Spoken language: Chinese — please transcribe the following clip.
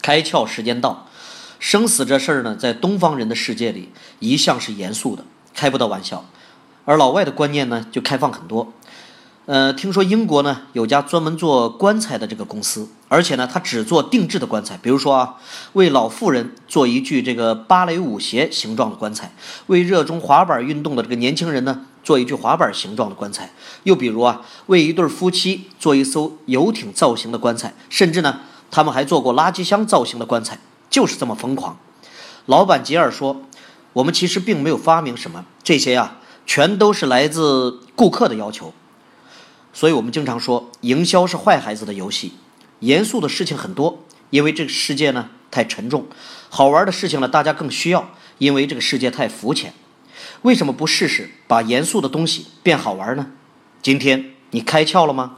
开窍时间到，生死这事儿呢，在东方人的世界里一向是严肃的，开不得玩笑。而老外的观念呢，就开放很多。呃，听说英国呢有家专门做棺材的这个公司，而且呢，他只做定制的棺材，比如说啊，为老妇人做一具这个芭蕾舞鞋形状的棺材，为热衷滑板运动的这个年轻人呢做一具滑板形状的棺材，又比如啊，为一对夫妻做一艘游艇造型的棺材，甚至呢，他们还做过垃圾箱造型的棺材，就是这么疯狂。老板吉尔说：“我们其实并没有发明什么，这些呀，全都是来自顾客的要求。”所以我们经常说，营销是坏孩子的游戏。严肃的事情很多，因为这个世界呢太沉重；好玩的事情呢，大家更需要，因为这个世界太肤浅。为什么不试试把严肃的东西变好玩呢？今天你开窍了吗？